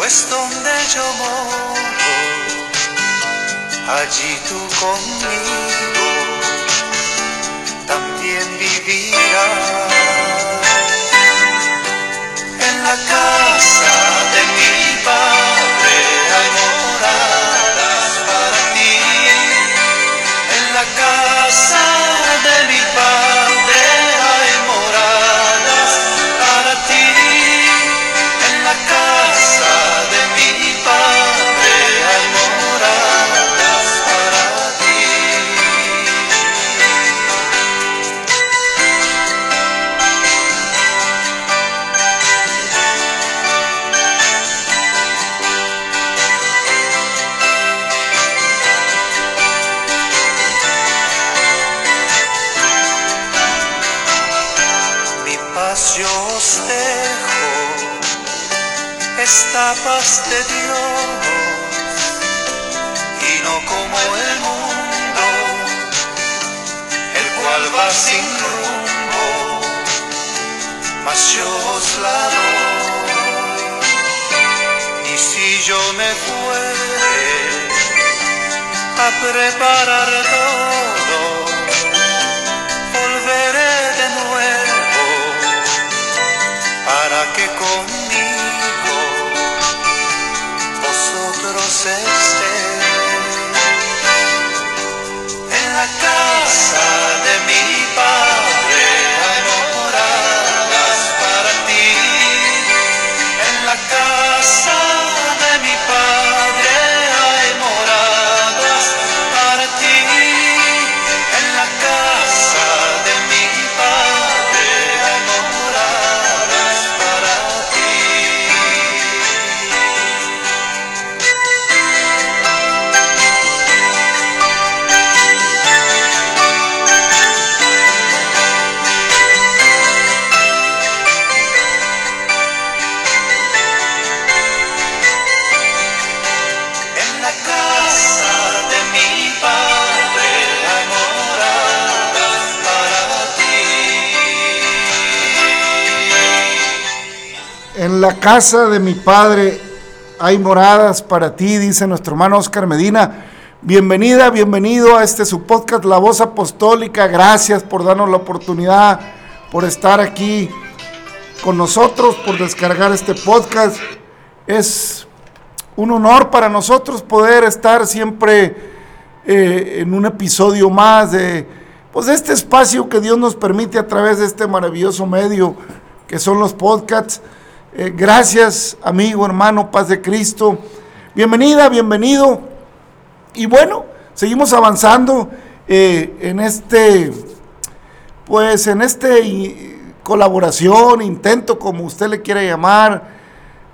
pues donde yo moro, allí tú conmigo también vivirás. En la casa de mi padre preparar todo, casa de mi padre hay moradas para ti, dice nuestro hermano Oscar Medina. Bienvenida, bienvenido a este su podcast La Voz Apostólica. Gracias por darnos la oportunidad, por estar aquí con nosotros, por descargar este podcast. Es un honor para nosotros poder estar siempre eh, en un episodio más de pues, de este espacio que Dios nos permite a través de este maravilloso medio que son los podcasts. Eh, gracias, amigo, hermano, paz de Cristo. Bienvenida, bienvenido. Y bueno, seguimos avanzando eh, en este, pues en este colaboración, intento, como usted le quiera llamar,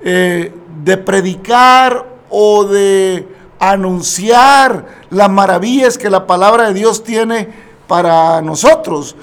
eh, de predicar o de anunciar las maravillas que la palabra de Dios tiene para nosotros,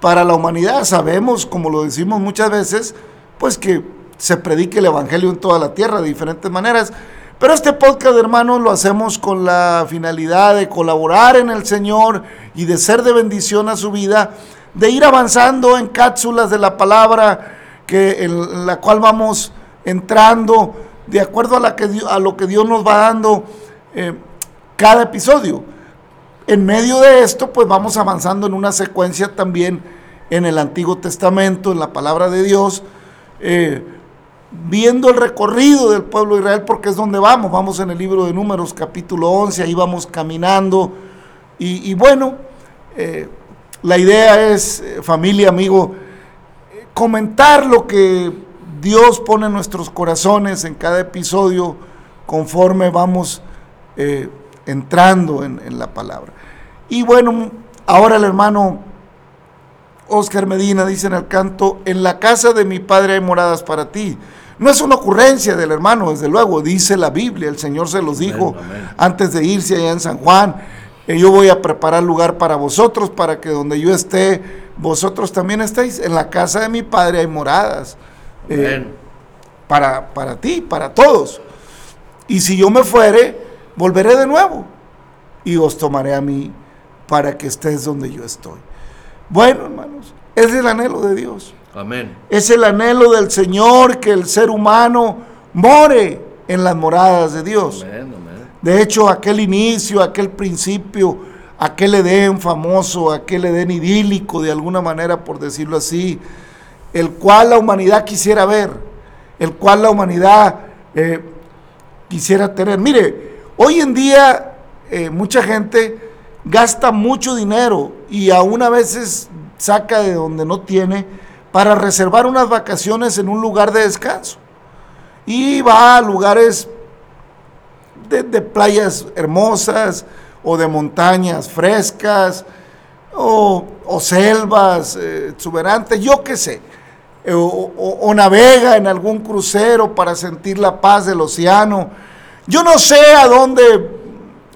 para la humanidad. Sabemos, como lo decimos muchas veces, pues que se predique el Evangelio en toda la tierra de diferentes maneras. Pero este podcast, hermanos, lo hacemos con la finalidad de colaborar en el Señor y de ser de bendición a su vida, de ir avanzando en cápsulas de la palabra que en la cual vamos entrando de acuerdo a, la que, a lo que Dios nos va dando eh, cada episodio. En medio de esto, pues vamos avanzando en una secuencia también en el Antiguo Testamento, en la palabra de Dios, eh, viendo el recorrido del pueblo de Israel, porque es donde vamos. Vamos en el libro de Números, capítulo 11, ahí vamos caminando. Y, bueno, eh, la idea es, eh, familia, amigo, comentar lo que Dios pone en nuestros corazones en cada episodio conforme vamos eh, entrando en, en la palabra. Y bueno, ahora el hermano Oscar Medina dice en el canto, en la casa de mi padre hay moradas para ti. No es una ocurrencia del hermano, desde luego, dice la Biblia, el Señor se los dijo Amén, amén. antes de irse allá en San Juan, eh, yo voy a preparar lugar para vosotros, para que donde yo esté, vosotros también estáis. En la casa de mi Padre hay moradas. eh, para, para ti, para todos. Y si yo me fuere, volveré de nuevo y os tomaré a mí para que estés donde yo estoy. Bueno, hermanos, es el anhelo de Dios. Amén. Es el anhelo del Señor que el ser humano more en las moradas de Dios. Amén. Amén. De hecho, aquel inicio, aquel principio, aquel Edén famoso, aquel Edén idílico, de alguna manera, por decirlo así, el cual la humanidad quisiera ver, el cual la humanidad eh, quisiera tener. Mire, hoy en día eh, mucha gente gasta mucho dinero y aún a veces saca de donde no tiene para reservar unas vacaciones en un lugar de descanso. Y va a lugares de, playas hermosas o de montañas frescas o, selvas eh, exuberantes, yo qué sé. Eh, o navega en algún crucero para sentir la paz del océano. Yo no sé a dónde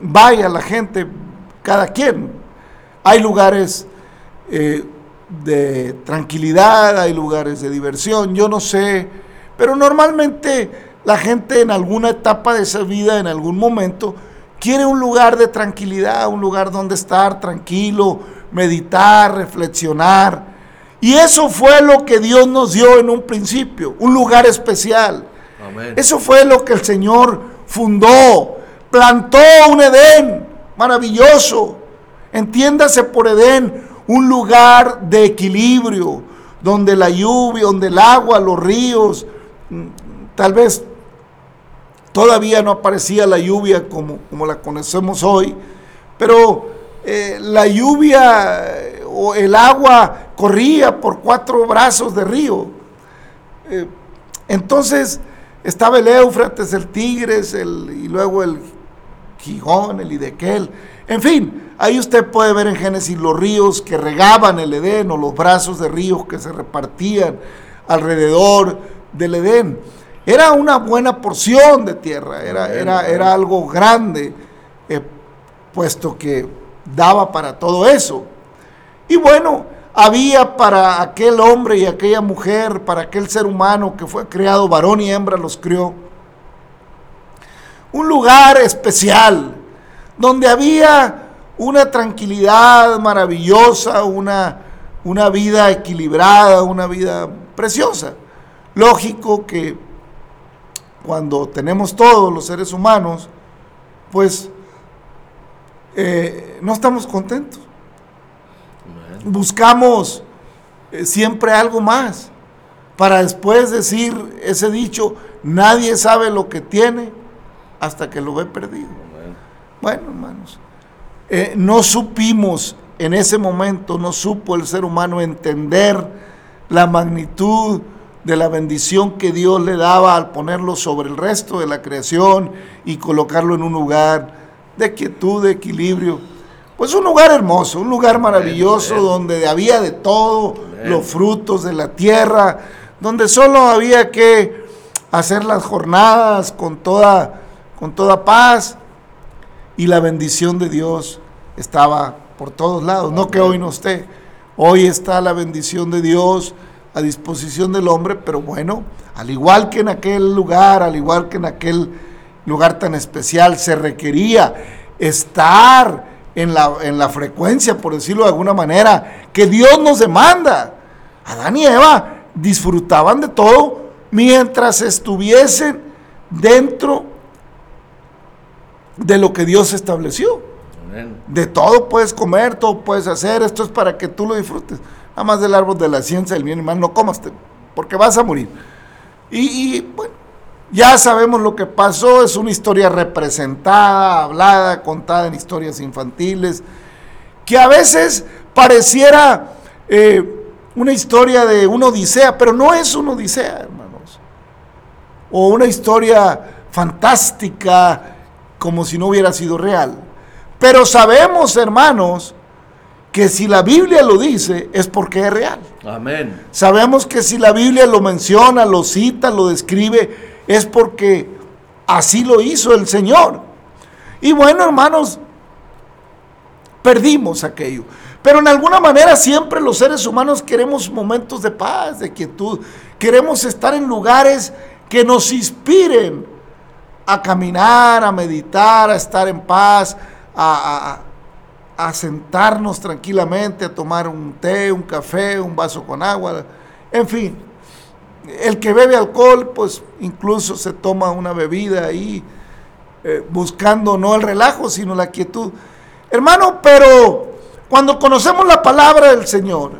vaya la gente, cada quien. Hay lugares eh, de tranquilidad, hay lugares de diversión, yo no sé, pero normalmente la gente en alguna etapa de esa vida, en algún momento, quiere un lugar de tranquilidad, un lugar donde estar tranquilo, meditar, reflexionar. Y eso fue lo que Dios nos dio en un principio, un lugar especial. Amén. Eso fue lo que el Señor fundó, plantó un Edén maravilloso. Entiéndase por Edén, un lugar de equilibrio, donde la lluvia, donde el agua, los ríos, mm, tal vez todavía no aparecía la lluvia como, como la conocemos hoy, pero eh, la lluvia eh, o el agua corría por cuatro brazos de río. Eh, entonces estaba el Éufrates, el Tigres, el, y luego el Gijón, el Idequel. En fin, ahí usted puede ver en Génesis los ríos que regaban el Edén o los brazos de ríos que se repartían alrededor del Edén. Era una buena porción de tierra, era, era, era algo grande, eh, puesto que daba para todo eso. Y bueno, había para aquel hombre y aquella mujer, para aquel ser humano que fue creado, varón y hembra los crió, un lugar especial, donde había una tranquilidad maravillosa, una, una vida equilibrada, una vida preciosa. Lógico que cuando tenemos todos los seres humanos, pues eh, no estamos contentos buscamos eh, siempre algo más para después decir ese dicho, nadie sabe lo que tiene hasta que lo ve perdido. Bueno, hermanos, eh, no supimos en ese momento, no supo el ser humano entender la magnitud de la bendición que Dios le daba al ponerlo sobre el resto de la creación y colocarlo en un lugar de quietud, de equilibrio. Pues un lugar hermoso, un lugar maravilloso donde había de todo, los frutos de la tierra, donde solo había que hacer las jornadas con toda, con toda paz y la bendición de Dios estaba por todos lados. No que hoy no esté. Hoy está la bendición de Dios a disposición del hombre, pero bueno, al igual que en aquel lugar, al igual que en aquel lugar tan especial, se requería estar en la, en la frecuencia, por decirlo de alguna manera, que Dios nos demanda. Adán y Eva disfrutaban de todo mientras estuviesen dentro de lo que Dios estableció. Amén. De todo puedes comer, todo puedes hacer, esto es para que tú lo disfrutes. Nada más del árbol de la ciencia del bien y mal no comas, porque vas a morir. Y, y, bueno, ya sabemos lo que pasó, es una historia representada, hablada, contada en historias infantiles, que a veces pareciera eh, una historia de una odisea, pero no es una odisea, hermanos. O una historia fantástica, como si no hubiera sido real. Pero sabemos, hermanos, que si la Biblia lo dice, es porque es real. Amén. Sabemos que si la Biblia lo menciona, lo cita, lo describe, es porque así lo hizo el Señor. Y bueno, hermanos, perdimos aquello. Pero en alguna manera siempre los seres humanos queremos momentos de paz, de quietud. Queremos estar en lugares que nos inspiren a caminar, a meditar, a estar en paz, a, a- sentarnos tranquilamente, a tomar un té, un café, un vaso con agua, en fin. El que bebe alcohol, pues incluso se toma una bebida ahí, eh, buscando no el relajo, sino la quietud. Hermano, pero cuando conocemos la palabra del Señor,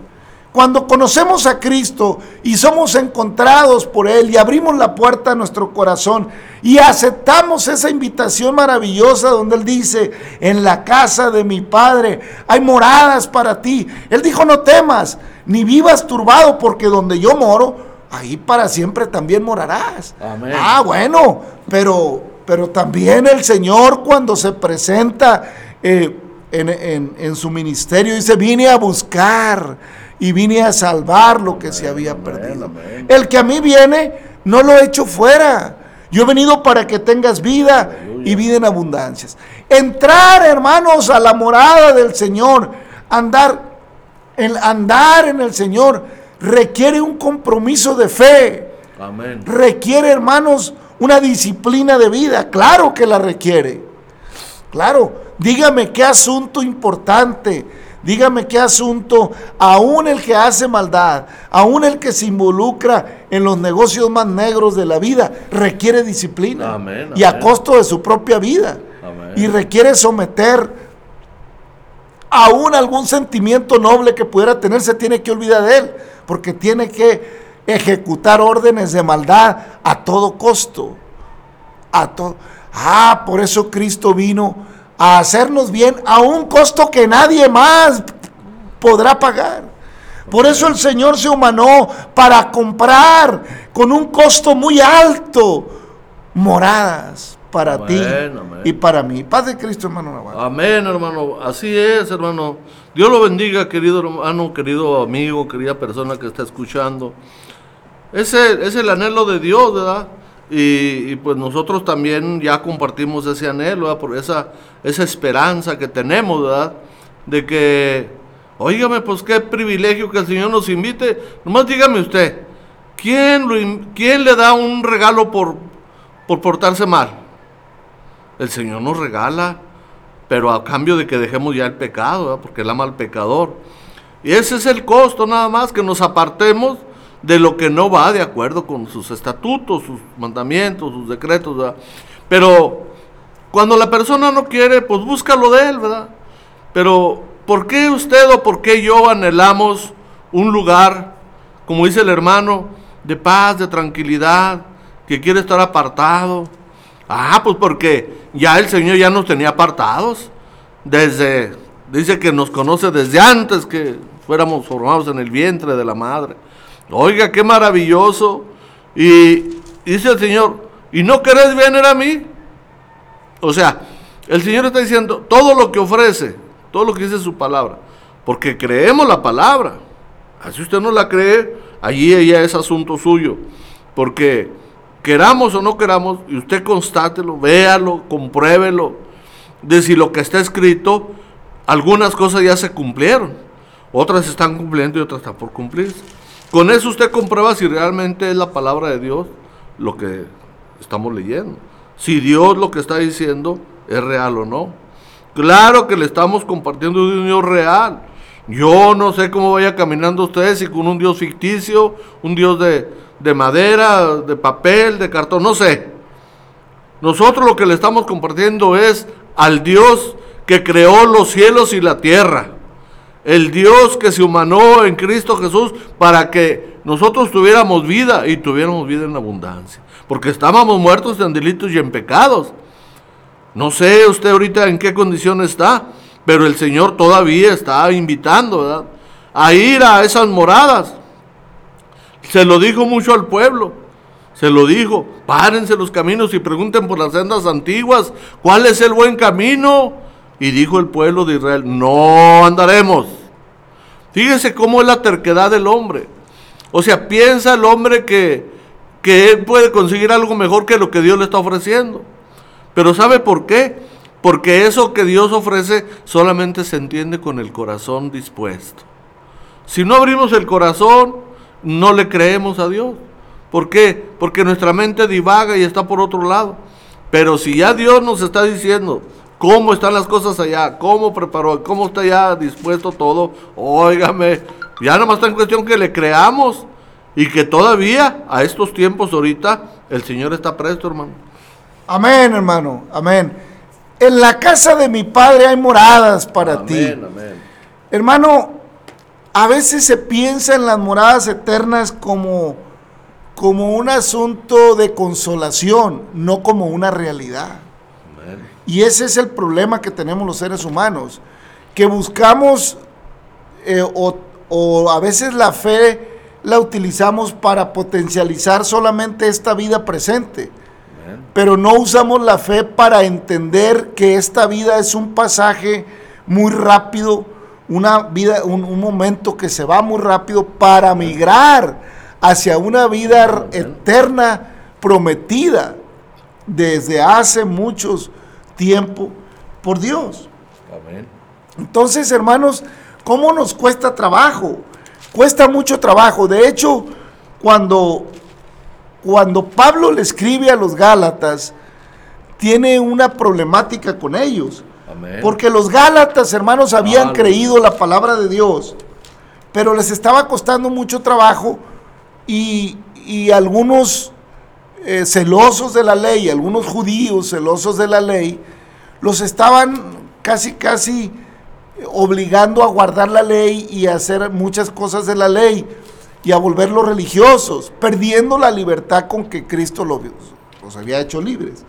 cuando conocemos a Cristo y somos encontrados por Él y abrimos la puerta a nuestro corazón y aceptamos esa invitación maravillosa donde Él dice, en la casa de mi Padre hay moradas para ti. Él dijo, no temas, ni vivas turbado, porque donde yo moro, ahí para siempre también morarás. Amén. Ah, bueno, pero, pero también el Señor cuando se presenta eh, en, en- en su ministerio dice, vine a buscar y vine a salvar lo que se había perdido. amén. El que a mí viene, no lo he hecho fuera. Yo he venido para que tengas vida y vida en abundancias. Entrar, hermanos, a la morada del Señor, andar, el andar en el Señor requiere un compromiso de fe Amén. requiere, hermanos, una disciplina de vida. Claro que la requiere. Claro, dígame qué asunto importante. Dígame qué asunto, aún el que hace maldad, aún el que se involucra en los negocios más negros de la vida, requiere disciplina. Amén, y a costo de su propia vida. Amén. Y requiere someter aún algún sentimiento noble que pudiera tener, se tiene que olvidar de él, porque tiene que ejecutar órdenes de maldad a todo costo. A. Ah, por eso Cristo vino a hacernos bien a un costo que nadie más podrá pagar. Por eso el Señor se humanó para comprar con un costo muy alto moradas para Amén, ti amén. y para mí. Paz de Cristo, hermano Navarro. Amén, hermano. Así es, hermano. Dios lo bendiga, querido hermano, querido amigo, querida persona que está escuchando. Ese es el anhelo de Dios, ¿verdad? Y, pues nosotros también ya compartimos ese anhelo, esa, esa esperanza que tenemos, ¿verdad? De que, óigame, pues qué privilegio que el Señor nos invite. Nomás dígame usted, ¿quién, quién le da un regalo por, por portarse mal? El Señor nos regala, pero a cambio de que dejemos ya el pecado, ¿verdad? porque Él ama al pecador. Y ese es el costo nada más, que nos apartemos de lo que no va de acuerdo con sus estatutos, sus mandamientos, sus decretos, ¿verdad? Pero cuando la persona no quiere, pues búscalo de Él, ¿verdad? Pero ¿por qué usted o por qué yo anhelamos un lugar, como dice el hermano, de paz, de tranquilidad, que quiere estar apartado? Ah, pues porque ya el Señor ya nos tenía apartados. Desde, dice que nos conoce desde antes que fuéramos formados en el vientre de la madre. Oiga, qué maravilloso. Y dice el Señor, ¿y no querés venir a mí? O sea, el Señor está diciendo todo lo que ofrece, todo lo que dice su palabra, porque creemos la palabra. Así usted no la cree, allí ya es asunto suyo. Porque queramos o no queramos, y usted constátelo, véalo, compruébelo, de si lo que está escrito, algunas cosas ya se cumplieron, otras están cumpliendo y otras están por cumplirse. Con eso usted comprueba si realmente es la palabra de Dios lo que estamos leyendo. Si Dios lo que está diciendo es real o no. Claro que le estamos compartiendo un Dios real. Yo no sé cómo vaya caminando ustedes, si con un Dios ficticio, un Dios de, de madera, de papel, de cartón, no sé. Nosotros lo que le estamos compartiendo es al Dios que creó los cielos y la tierra. El Dios que se humanó en Cristo Jesús para que nosotros tuviéramos vida y tuviéramos vida en abundancia. Porque estábamos muertos en delitos y en pecados. No sé usted ahorita en qué condición está, pero el Señor todavía está invitando ¿verdad? a ir a esas moradas. Se lo dijo mucho al pueblo. Se lo dijo, párense los caminos y pregunten por las sendas antiguas, ¿cuál es el buen camino? Y dijo el pueblo de Israel, no andaremos. Fíjese cómo es la terquedad del hombre. O sea, piensa el hombre que, que él puede conseguir algo mejor que lo que Dios le está ofreciendo. Pero ¿sabe por qué? Porque eso que Dios ofrece solamente se entiende con el corazón dispuesto. Si no abrimos el corazón, no le creemos a Dios. ¿Por qué? Porque nuestra mente divaga y está por otro lado. Pero si ya Dios nos está diciendo cómo están las cosas allá, cómo preparó, cómo está ya dispuesto todo, óigame, ya nomás está en cuestión que le creamos y que todavía a estos tiempos ahorita el Señor está presto, hermano. Amén, hermano. Amén. En la casa de mi padre hay moradas para ti. Amén, amén. Hermano, a veces se piensa en las moradas eternas como, como un asunto de consolación, no como una realidad. Y ese es el problema que tenemos los seres humanos, que buscamos eh, o, o a veces la fe la utilizamos para potencializar solamente esta vida presente, pero no usamos la fe para entender que esta vida es un pasaje muy rápido, una vida, un, un momento que se va muy rápido para migrar hacia una vida eterna prometida desde hace muchos tiempo por Dios. Amén. Entonces, hermanos, ¿cómo nos cuesta trabajo? Cuesta mucho trabajo. De hecho, cuando, cuando Pablo le escribe a los Gálatas, tiene una problemática con ellos. Amén. Porque los Gálatas, hermanos, habían creído la palabra de Dios, pero les estaba costando mucho trabajo y, y algunos eh, celosos de la ley, algunos judíos celosos de la ley, los estaban casi, casi obligando a guardar la ley y a hacer muchas cosas de la ley y a volverlos religiosos, perdiendo la libertad con que Cristo los, los había hecho libres.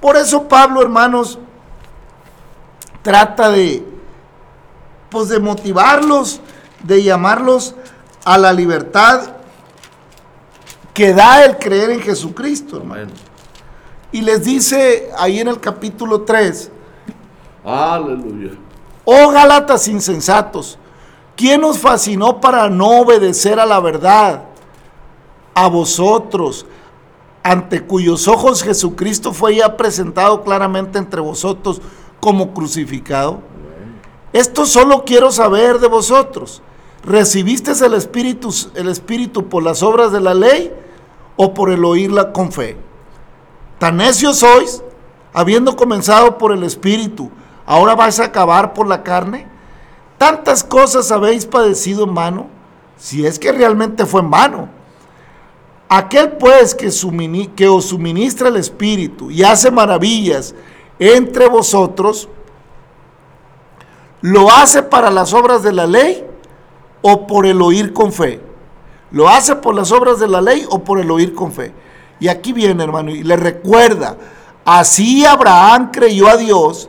Por eso Pablo, hermanos, trata de, pues de motivarlos, de llamarlos a la libertad que da el creer en Jesucristo, hermano. Y les dice ahí en el capítulo 3, Aleluya. oh Gálatas insensatos, ¿quién os fascinó para no obedecer a la verdad? A vosotros, ante cuyos ojos Jesucristo fue ya presentado claramente entre vosotros como crucificado. Esto solo quiero saber de vosotros. ¿Recibisteis el espíritu, el espíritu por las obras de la ley o por el oírla con fe? Tan necios sois, habiendo comenzado por el espíritu, ahora vais a acabar por la carne. Tantas cosas habéis padecido en vano, si es que realmente fue en vano. Aquel pues que, que os suministra el espíritu y hace maravillas entre vosotros, ¿lo hace para las obras de la ley o por el oír con fe? ¿Lo hace por las obras de la ley o por el oír con fe? Y aquí viene, hermano, y le recuerda, así Abraham creyó a Dios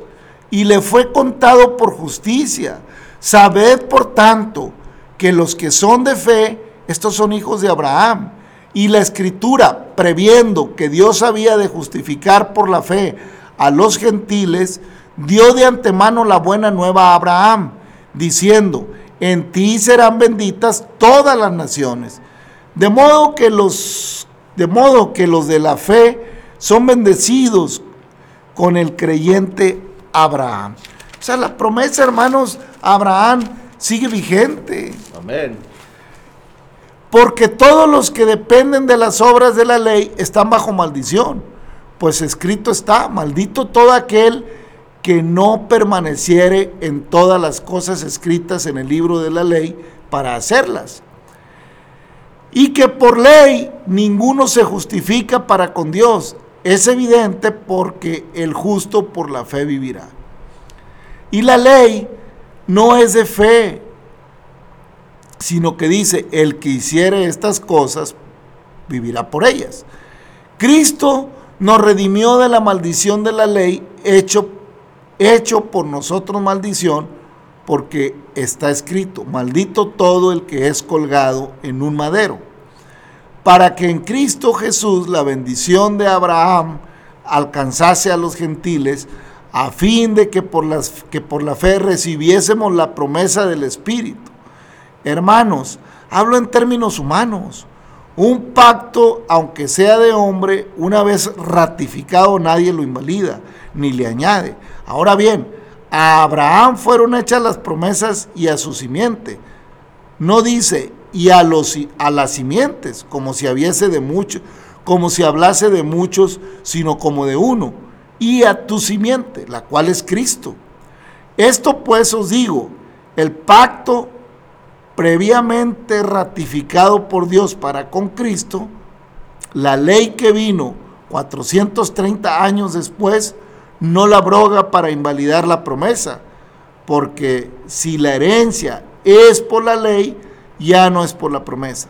y le fue contado por justicia. Sabed, por tanto, que los que son de fe, estos son hijos de Abraham. Y la escritura, previendo que Dios había de justificar por la fe a los gentiles, dio de antemano la buena nueva a Abraham, diciendo, en ti serán benditas todas las naciones. De modo que los de modo que los de la fe son bendecidos con el creyente Abraham. O sea, la promesa, hermanos, Abraham sigue vigente. Amén. Porque todos los que dependen de las obras de la ley están bajo maldición. Pues escrito está, maldito todo aquel que no permaneciere en todas las cosas escritas en el libro de la ley para hacerlas. Y que por ley ninguno se justifica para con Dios. Es evidente porque el justo por la fe vivirá. Y la ley no es de fe, sino que dice, el que hiciere estas cosas, vivirá por ellas. Cristo nos redimió de la maldición de la ley, hecho, hecho por nosotros maldición, porque está escrito, maldito todo el que es colgado en un madero, para que en Cristo Jesús la bendición de Abraham alcanzase a los gentiles, a fin de que por, las, que por la fe recibiésemos la promesa del Espíritu. Hermanos, hablo en términos humanos. Un pacto, aunque sea de hombre, una vez ratificado nadie lo invalida, ni le añade. Ahora bien, a Abraham fueron hechas las promesas y a su simiente. No dice y a los a las simientes, como si habiese de muchos, como si hablase de muchos, sino como de uno, y a tu simiente, la cual es Cristo. Esto pues os digo, el pacto previamente ratificado por Dios para con Cristo, la ley que vino 430 años después, no la abroga para invalidar la promesa, porque si la herencia es por la ley, ya no es por la promesa.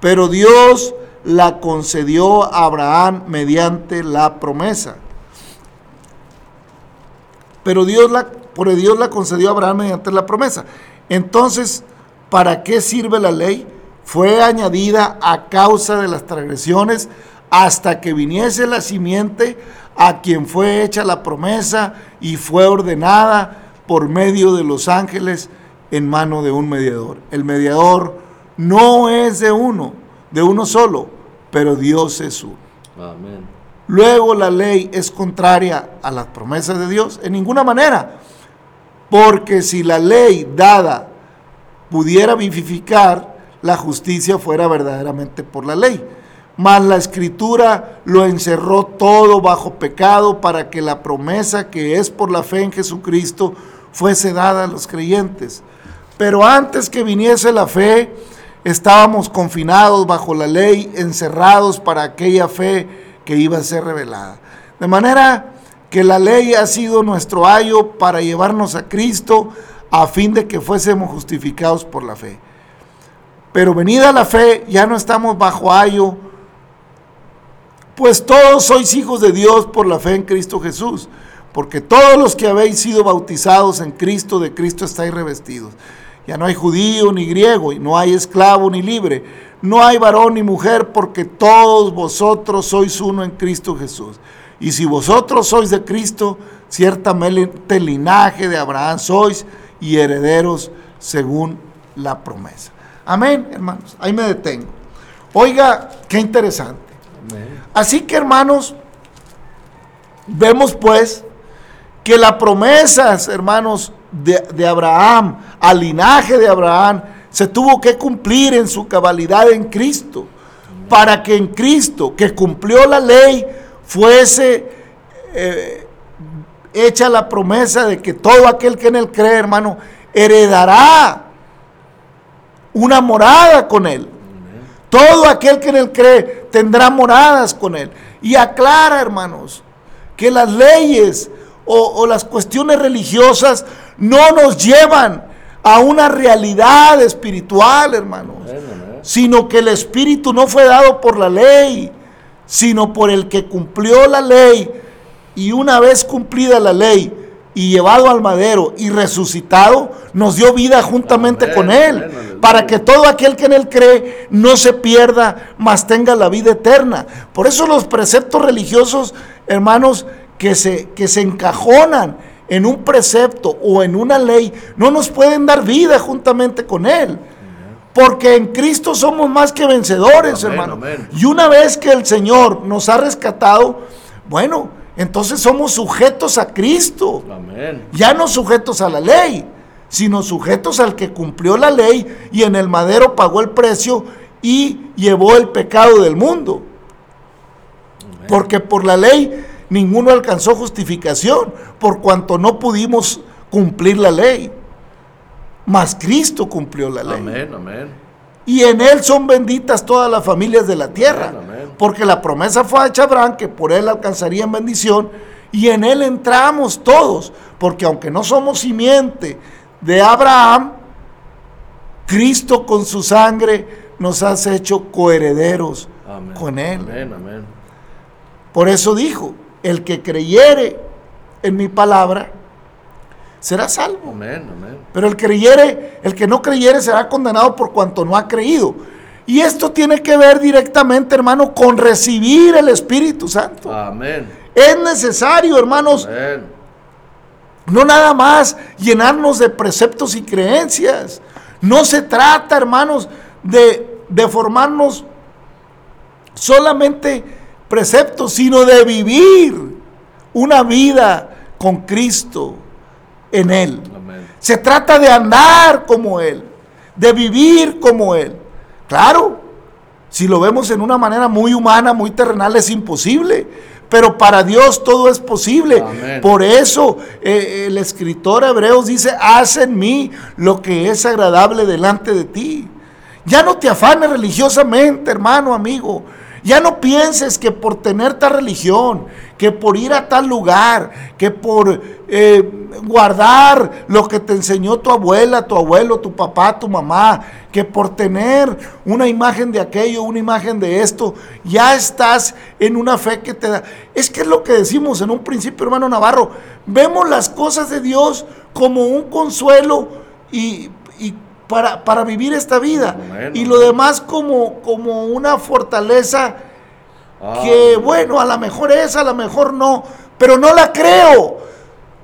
Pero Dios la concedió a Abraham mediante la promesa. Pero Dios la, por Dios la concedió a Abraham mediante la promesa. Entonces, ¿para qué sirve la ley? Fue añadida a causa de las transgresiones hasta que viniese la simiente a quien fue hecha la promesa y fue ordenada por medio de los ángeles en mano de un mediador. El mediador no es de uno, de uno solo, pero Dios es uno. Amén. Luego la ley es contraria a las promesas de Dios en ninguna manera, porque si la ley dada pudiera vivificar, la justicia fuera verdaderamente por la ley. Mas la escritura lo encerró todo bajo pecado para que la promesa que es por la fe en Jesucristo fuese dada a los creyentes. Pero antes que viniese la fe, estábamos confinados bajo la ley, encerrados para aquella fe que iba a ser revelada. De manera que la ley ha sido nuestro ayo para llevarnos a Cristo a fin de que fuésemos justificados por la fe. Pero venida la fe, ya no estamos bajo ayo, pues todos sois hijos de Dios por la fe en Cristo Jesús, porque todos los que habéis sido bautizados en Cristo, de Cristo estáis revestidos. Ya no hay judío ni griego, y no hay esclavo ni libre, no hay varón ni mujer, porque todos vosotros sois uno en Cristo Jesús. Y si vosotros sois de Cristo, ciertamente linaje de Abraham sois y herederos según la promesa. Amén, hermanos. Ahí me detengo. Oiga, qué interesante. Así que, hermanos, vemos pues que las promesas, hermanos, de, de, Abraham, al linaje de Abraham, se tuvo que cumplir en su cabalidad en Cristo, para que en Cristo, que cumplió la ley, fuese eh, hecha la promesa de que todo aquel que en él cree, hermano, heredará una morada con él. Todo aquel que en él cree tendrá moradas con él. Y aclara, hermanos, que las leyes o, o las cuestiones religiosas no nos llevan a una realidad espiritual, hermanos, sino que el espíritu no fue dado por la ley, sino por el que cumplió la ley y una vez cumplida la ley y llevado al madero y resucitado, nos dio vida juntamente Amén, con él, amén, para que todo aquel que en él cree no se pierda, mas tenga la vida eterna. Por eso los preceptos religiosos, hermanos, que se, que se encajonan en un precepto o en una ley, no nos pueden dar vida juntamente con él. Porque en Cristo somos más que vencedores, hermano. Y una vez que el Señor nos ha rescatado, bueno, entonces somos sujetos a Cristo. Amén. Ya no sujetos a la ley, sino sujetos al que cumplió la ley y en el madero pagó el precio y llevó el pecado del mundo. Porque por la ley ninguno alcanzó justificación, por cuanto no pudimos cumplir la ley. Mas Cristo cumplió la ley. Amén, amén. Y en él son benditas todas las familias de la tierra. Amén. Porque la promesa fue hecha a Abraham que por él alcanzarían bendición. Y en él entramos todos. Porque aunque no somos simiente de Abraham, Cristo con su sangre nos has hecho coherederos Amén. con él. Amén, amén. Por eso dijo, el que creyere en mi palabra, será salvo. Pero el creyere, el que no creyere será condenado por cuanto no ha creído. Y esto tiene que ver directamente, hermano, con recibir el Espíritu Santo. Amén. Es necesario, hermanos, Amén. no nada más llenarnos de preceptos y creencias. No se trata, hermanos, de, de formarnos solamente preceptos, sino de vivir una vida con Cristo en Él. Amén. Se trata de andar como Él, de vivir como Él. Claro, si lo vemos en una manera muy humana, muy terrenal, es imposible. Pero para Dios todo es posible. Amén. Por eso eh, el escritor Hebreos dice, haz en mí lo que es agradable delante de ti. Ya no te afanes religiosamente, hermano, amigo. Ya no pienses que por tener tal religión, que por ir a tal lugar, que por eh, guardar lo que te enseñó tu abuela, tu abuelo, tu papá, tu mamá, que por tener una imagen de aquello, una imagen de esto, ya estás en una fe que te da. Es que es lo que decimos en un principio, hermano Navarro. Vemos las cosas de Dios como un consuelo y, y para, para vivir esta vida. Bueno. Y lo demás como, como una fortaleza Ah, que bueno, a lo mejor es, a lo mejor no, pero no la creo.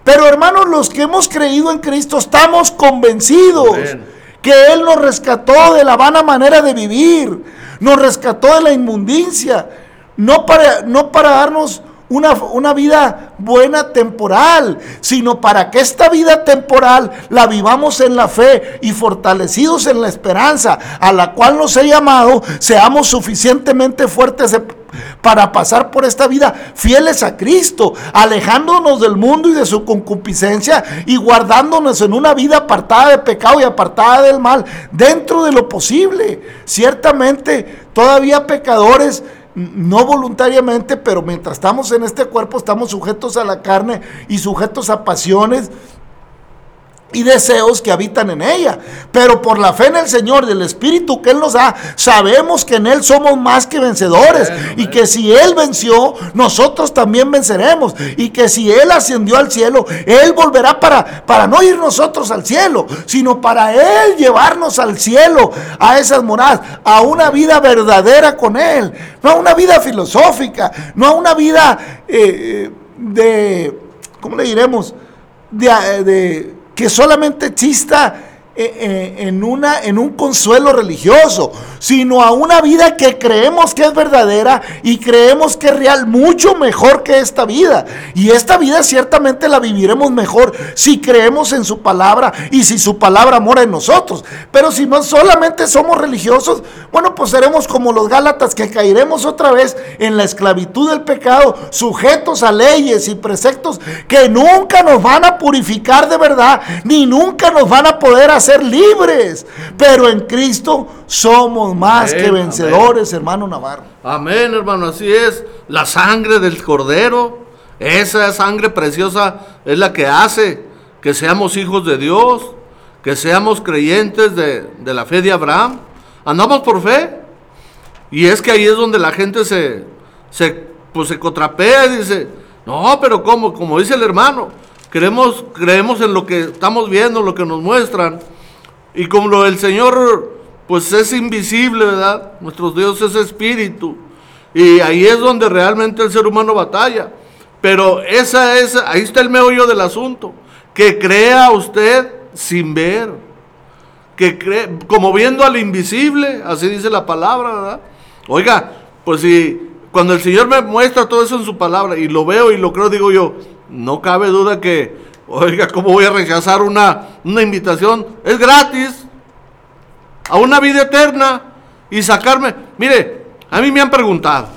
Pero hermanos, los que hemos creído en Cristo estamos convencidos Amén. que Él nos rescató de la vana manera de vivir, nos rescató de la inmundicia, no para, no para darnos una, una vida buena temporal, sino para que esta vida temporal la vivamos en la fe y fortalecidos en la esperanza a la cual nos he llamado, seamos suficientemente fuertes para pasar por esta vida fieles a Cristo, alejándonos del mundo y de su concupiscencia y guardándonos en una vida apartada de pecado y apartada del mal dentro de lo posible. Ciertamente, todavía pecadores no voluntariamente, pero mientras estamos en este cuerpo estamos sujetos a la carne y sujetos a pasiones y deseos que habitan en ella. Pero por la fe en el Señor y el Espíritu que Él nos da, sabemos que en Él somos más que vencedores. Y que si Él venció, nosotros también venceremos. Y que si Él ascendió al cielo, Él volverá para, para no ir nosotros al cielo, sino para Él llevarnos al cielo, a esas moradas, a una vida verdadera con Él. No a una vida filosófica, no a una vida eh, de, ¿cómo le diremos? de, de- que solamente exista en, una, en un consuelo religioso, sino a una vida que creemos que es verdadera y creemos que es real, mucho mejor que esta vida. Y esta vida ciertamente la viviremos mejor si creemos en su palabra y si su palabra mora en nosotros. Pero si no solamente somos religiosos, bueno, pues seremos como los Gálatas que caeremos otra vez en la esclavitud del pecado, sujetos a leyes y preceptos que nunca nos van a purificar de verdad, ni nunca nos van a poder hacer libres. Pero en Cristo somos más Amén, que vencedores, hermano Navarro. Amén, hermano, así es. La sangre del cordero, esa sangre preciosa es la que hace que seamos hijos de Dios, que seamos creyentes de, de la fe de Abraham. Andamos por fe. Y es que ahí es donde la gente se, se, pues se contrapea y dice, no, pero ¿cómo? Como dice el hermano, creemos, creemos en lo que estamos viendo, lo que nos muestran. Y como lo del Señor, pues es invisible, ¿verdad? Nuestro Dios es espíritu. Y ahí es donde realmente el ser humano batalla. Pero esa es, ahí está el meollo del asunto. Que crea usted sin ver. Que cree, como viendo al invisible, así dice la palabra, ¿verdad? Oiga, pues si cuando el Señor me muestra todo eso en su palabra y lo veo y lo creo, digo yo, no cabe duda que, oiga, ¿cómo voy a rechazar una, una invitación? Es gratis a una vida eterna y sacarme. Mire, a mí me han preguntado,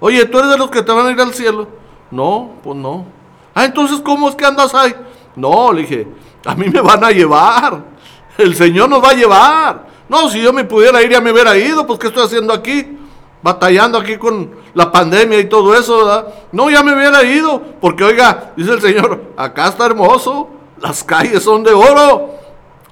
oye, ¿tú eres de los que te van a ir al cielo? No, pues no. Ah, entonces, ¿cómo es que andas ahí? No, le dije, a mí me van a llevar. El Señor nos va a llevar. No, si yo me pudiera ir, ya me hubiera ido, pues ¿qué estoy haciendo aquí? Batallando aquí con la pandemia y todo eso, ¿verdad? No, ya me hubiera ido, porque oiga, dice el Señor, acá está hermoso, las calles son de oro,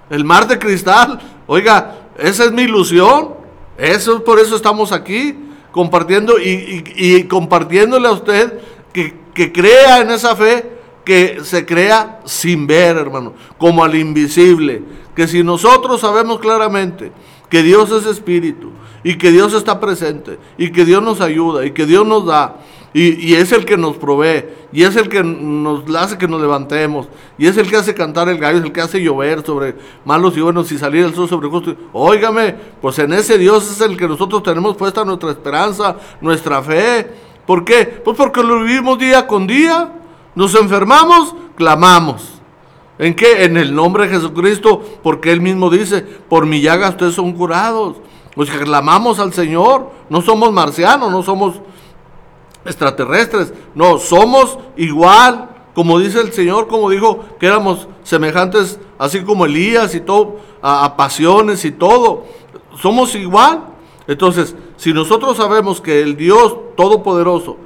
el mar de cristal. Oiga, esa es mi ilusión. Eso por eso estamos aquí compartiendo y, compartiéndole a usted que crea en esa fe, que se crea sin ver, hermano, como al invisible. Que si nosotros sabemos claramente que Dios es espíritu y que Dios está presente y que Dios nos ayuda y que Dios nos da y, es el que nos provee y es el que nos hace que nos levantemos y es el que hace cantar el gallo, es el que hace llover sobre malos y buenos y salir el sol sobre justos. Óigame, pues en ese Dios es el que nosotros tenemos puesta nuestra esperanza, nuestra fe. ¿Por qué? Pues porque lo vivimos día con día. Nos enfermamos, clamamos. ¿En qué? En el nombre de Jesucristo, porque Él mismo dice, por mi llaga ustedes son curados. Pues clamamos al Señor, no somos marcianos, no somos extraterrestres, no, somos igual, como dice el Señor, como dijo que éramos semejantes, así como Elías y todo, a, pasiones y todo, somos igual. Entonces, si nosotros sabemos que el Dios Todopoderoso,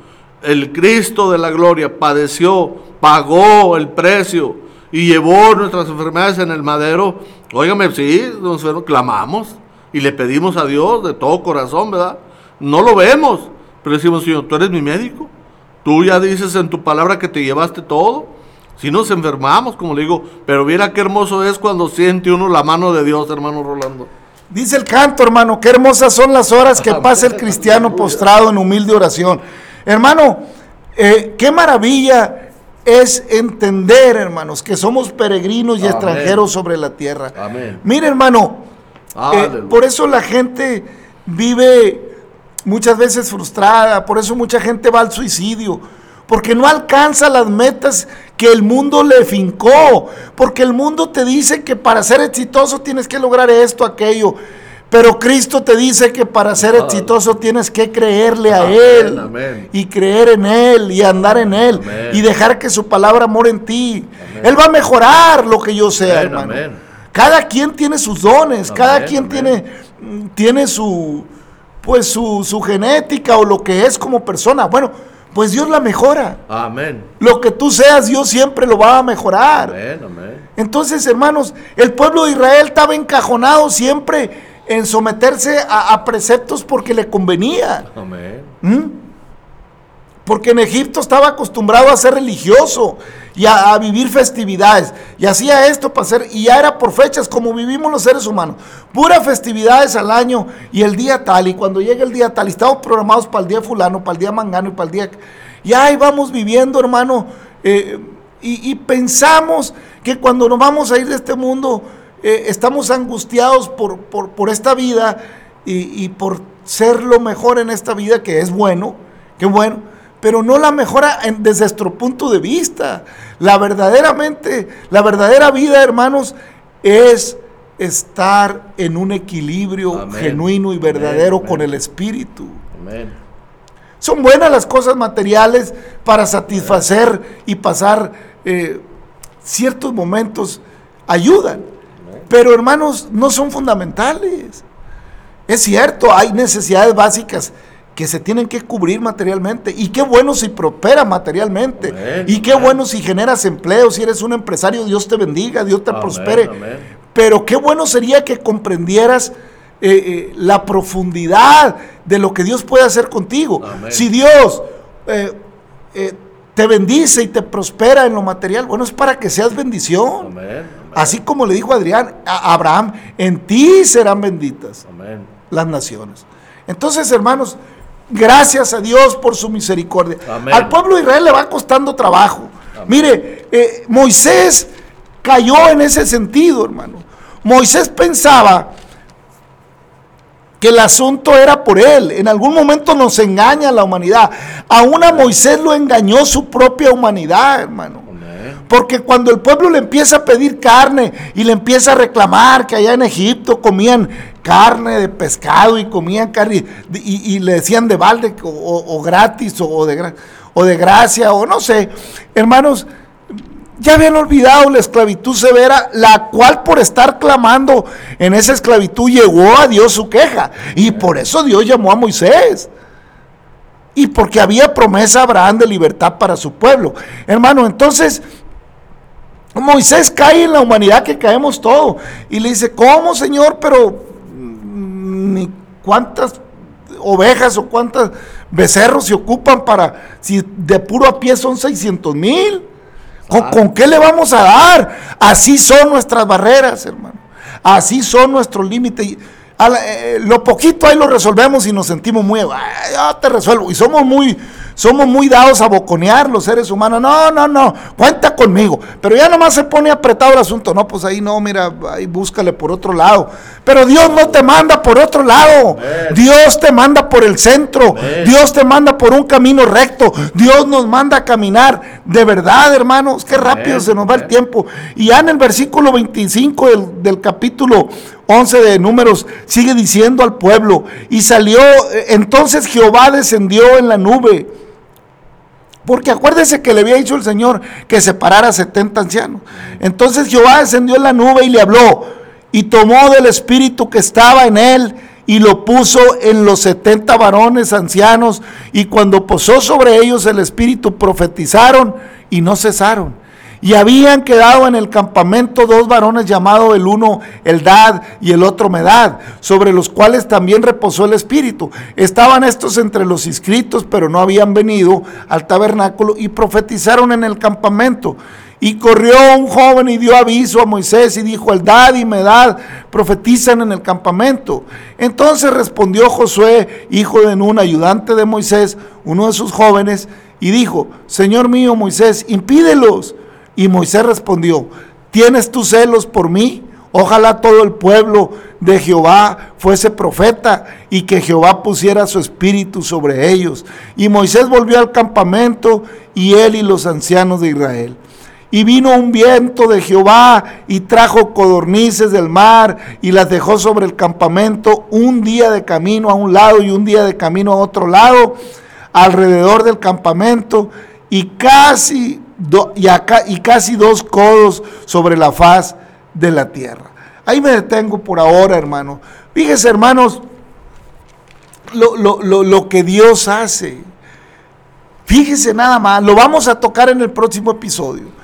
el Cristo de la gloria, padeció, pagó el precio y llevó nuestras enfermedades en el madero, óigame, sí, nos clamamos y le pedimos a Dios de todo corazón, ¿verdad? No lo vemos, pero decimos, Señor, tú eres mi médico. Tú ya dices en tu palabra que te llevaste todo. Si nos enfermamos, como le digo, pero mira qué hermoso es cuando siente uno la mano de Dios, hermano Rolando. Dice el canto, hermano, qué hermosas son las horas que pasa el cristiano postrado en humilde oración. Hermano, eh, qué maravilla es entender, hermanos, que somos peregrinos y Amén. extranjeros sobre la tierra. Amén. Mire, hermano, eh, por eso la gente vive muchas veces frustrada, por eso mucha gente va al suicidio, porque no alcanza las metas que el mundo le fincó, porque el mundo te dice que para ser exitoso tienes que lograr esto, aquello, pero Cristo te dice que para ser Ah. exitoso tienes que creerle a Amén, Él amén. y creer en Él y andar en Él Amén. y dejar que su palabra more en ti. Él va a mejorar lo que yo sea, hermano. Cada quien tiene sus dones, cada quien tiene, tiene su, pues su, su genética o lo que es como persona. Bueno, pues Dios la mejora. Amén. Lo que tú seas, Dios siempre lo va a mejorar. Amén, amén. Entonces, hermanos, el pueblo de Israel estaba encajonado siempre en someterse a, a preceptos porque le convenía. Amén. ¿Mm? Porque en Egipto estaba acostumbrado a ser religioso y a, vivir festividades. Y hacía esto para hacer, y ya era por fechas como vivimos los seres humanos. Puras festividades al año y el día tal. Y cuando llega el día tal, y estamos programados para el día fulano, para el día mangano y para el día... Y ahí vamos viviendo, hermano. eh, y, y pensamos que cuando nos vamos a ir de este mundo, eh, estamos angustiados por, por, por esta vida y, y por ser lo mejor en esta vida, que es bueno, que bueno, pero no la mejora en- desde nuestro punto de vista. La verdaderamente, la verdadera vida, hermanos, es estar en un equilibrio Amén. genuino y verdadero amén. con el Espíritu. Amén. Son buenas las cosas materiales para satisfacer y pasar eh, ciertos momentos, ayudan, pero hermanos, no son fundamentales. Es cierto, hay necesidades básicas que se tienen que cubrir materialmente. Y qué bueno si prosperas materialmente. Amén, y qué amén. bueno si generas empleo, si eres un empresario, Dios te bendiga, Dios te Amén, prospere. Pero qué bueno sería que comprendieras eh, eh, la profundidad de lo que Dios puede hacer contigo. Si Dios eh, te bendice y te prospera en lo material, bueno, es para que seas bendición. Así como le dijo Adrián a Abraham, en ti serán benditas Amén. las naciones. Entonces, hermanos, gracias a Dios por su misericordia. Amén. Al pueblo de Israel le va costando trabajo. Mire, eh, Moisés cayó en ese sentido, hermano. Moisés pensaba que el asunto era por él. En algún momento nos engaña la humanidad. Aún a Moisés lo engañó su propia humanidad, hermano. Porque cuando el pueblo le empieza a pedir carne y le empieza a reclamar que allá en Egipto comían carne de pescado y comían carne y, le decían de balde o, o- gratis o, de, o de gracia o no sé, hermanos, ya habían olvidado la esclavitud severa, la cual por estar clamando en esa esclavitud llegó a Dios su queja. Y por eso Dios llamó a Moisés. Y porque había promesa a Abraham de libertad para su pueblo. Hermano, entonces Moisés cae en la humanidad que caemos todos. Y le dice, ¿cómo, Señor? Pero mm, ni cuántas ovejas o cuántos becerros se ocupan para, si de puro a pie son 600 mil. ¿Con, con qué le vamos a dar? Así son nuestras barreras, hermano. Así son nuestros límites. La- eh, lo poquito ahí lo resolvemos y nos sentimos muy, "Ah, ya te resuelvo. Y somos muy, Somos muy dados a boconear los seres humanos. No, no, no, cuenta conmigo. Pero ya nomás se pone apretado el asunto. No, pues ahí no, mira, ahí búscale por otro lado. Pero Dios no te manda por otro lado. Dios te manda por el centro. Dios te manda por un camino recto. Dios nos manda a caminar de verdad, hermanos. Qué rápido se nos va el tiempo. Y ya en el versículo 25 del, del capítulo 11 de números sigue diciendo al pueblo, y salió, eh, entonces Jehová descendió en la nube. Porque acuérdese que le había dicho el Señor que separara 70 ancianos. Entonces Jehová descendió en la nube y le habló, y tomó del espíritu que estaba en él y lo puso en los 70 varones ancianos, y cuando posó sobre ellos el espíritu profetizaron y no cesaron. Y habían quedado en el campamento dos varones llamados el uno Eldad y el otro Medad, sobre los cuales también reposó el Espíritu. Estaban estos entre los inscritos, pero no habían venido al tabernáculo y profetizaron en el campamento. Y corrió un joven y dio aviso a Moisés y dijo, Eldad y Medad profetizan en el campamento. Entonces respondió Josué, hijo de Nun, ayudante de Moisés, uno de sus jóvenes, y dijo, Señor mío Moisés, impídelos. Y Moisés respondió, ¿tienes tus celos por mí? Ojalá todo el pueblo de Jehová fuese profeta y que Jehová pusiera su espíritu sobre ellos. Y Moisés volvió al campamento y él y los ancianos de Israel. Y vino un viento de Jehová y trajo codornices del mar y las dejó sobre el campamento un día de camino a un lado y un día de camino a otro lado, alrededor del campamento. Y casi y, acá, y casi dos codos sobre la faz de la tierra. Ahí me detengo por ahora, hermano. Fíjese, hermanos, lo, lo, lo que Dios hace. Fíjese nada más, lo vamos a tocar en el próximo episodio.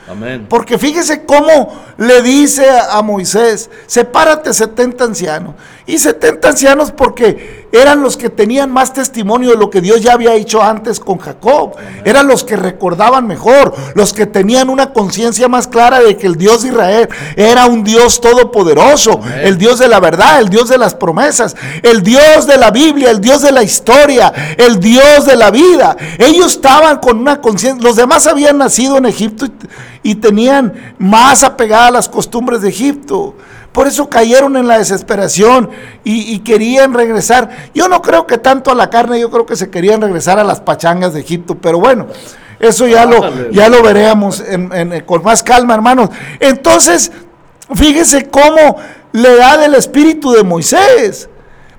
Porque fíjese cómo le dice a, Moisés, sepárate 70 ancianos. Y 70 ancianos porque eran los que tenían más testimonio de lo que Dios ya había hecho antes con Jacob. Eran los que recordaban mejor, los que tenían una conciencia más clara de que el Dios de Israel era un Dios todopoderoso, el Dios de la verdad, el Dios de las promesas, el Dios de la Biblia, el Dios de la historia, el Dios de la vida. Ellos estaban con una conciencia, los demás habían nacido en Egipto y tenían más apegadas las costumbres de Egipto. Por eso cayeron en la desesperación y, querían regresar. Yo no creo que tanto a la carne, yo creo que se querían regresar a las pachangas de Egipto, pero bueno, eso ya lo, ya lo veremos con más calma, hermanos. Entonces, fíjese cómo le da del espíritu de Moisés.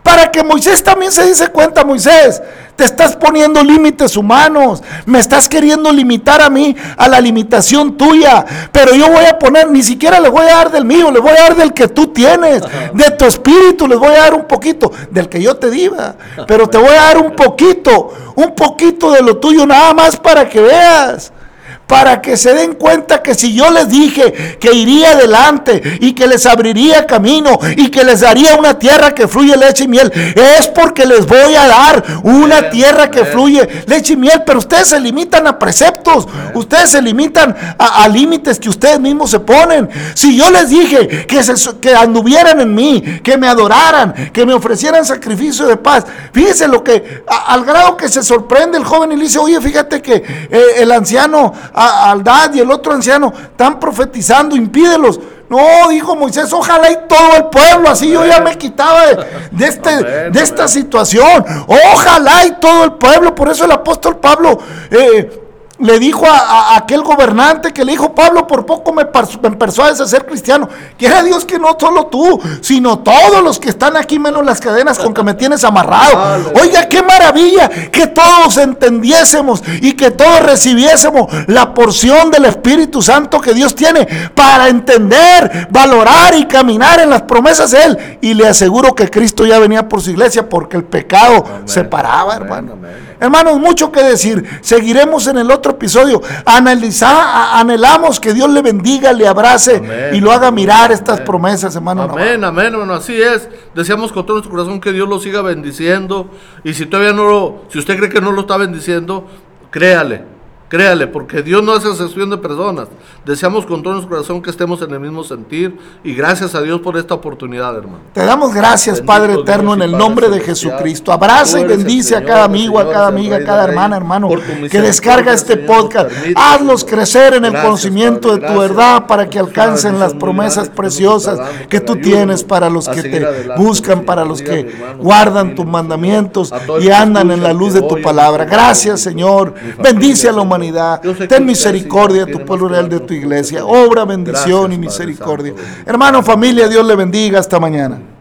Para que Moisés también se dice cuenta, Moisés, te estás poniendo límites humanos, me estás queriendo limitar a mí, a la limitación tuya, pero yo voy a poner, ni siquiera le voy a dar del mío, le voy a dar del que tú tienes, de tu espíritu, les voy a dar un poquito, del que yo te diga, pero te voy a dar un poquito, un poquito de lo tuyo, nada más para que veas para que se den cuenta que si yo les dije que iría adelante y que les abriría camino y que les daría una tierra que fluye leche y miel, es porque les voy a dar una tierra que fluye leche y miel, pero ustedes se limitan a preceptos, ustedes se limitan a, límites que ustedes mismos se ponen. Si yo les dije que, que anduvieran en mí, que me adoraran, que me ofrecieran sacrificio de paz, fíjense lo que, al grado que se sorprende el joven y le dice, oye, fíjate que eh, el anciano Aldad y el otro anciano están profetizando, impídelos. No, dijo Moisés, ojalá y todo el pueblo, así yo ya me quitaba de, este, de esta situación. Ojalá y todo el pueblo, por eso el apóstol Pablo eh, le dijo a, aquel gobernante que le dijo, Pablo, por poco me, persuades a ser cristiano. Quiera Dios que no solo tú, sino todos los que están aquí, menos las cadenas con que me tienes amarrado. Oiga, qué maravilla que todos entendiésemos y que todos recibiésemos la porción del Espíritu Santo que Dios tiene para entender, valorar y caminar en las promesas de Él. Y le aseguro que Cristo ya venía por su iglesia porque el pecado separaba, hermano. Hermanos, mucho que decir. Seguiremos en el otro episodio. Analizar, anhelamos que Dios le bendiga, le abrace y lo haga mirar estas promesas, hermano. Amén, amén, hermano. Así es. Deseamos con todo nuestro corazón que Dios lo siga bendiciendo. Y si todavía no lo, si usted cree que no lo está bendiciendo, créale Créale, porque Dios no hace excepción de personas. Deseamos con todo nuestro corazón que estemos en el mismo sentir y gracias a Dios por esta oportunidad, hermano. Te damos gracias, Bendito Padre eterno, en el nombre de. Jesucristo. Abraza y bendice a cada amigo, a cada amiga, a cada hermana, hermano, que descarga este Señor, podcast. permite, Hazlos crecer en el Gracias, conocimiento Padre, de tu gracias. verdad para que alcancen las promesas preciosas que tú tienes para los que te adelante, buscan, para los que hermano, guardan tus mandamientos y andan en la luz de tu palabra. Gracias, Señor. Bendice a la Señor. Humanidad. Ten misericordia de tu pueblo real, de tu iglesia. Obra bendición y misericordia. Hermano, familia, Dios le bendiga. Hasta mañana.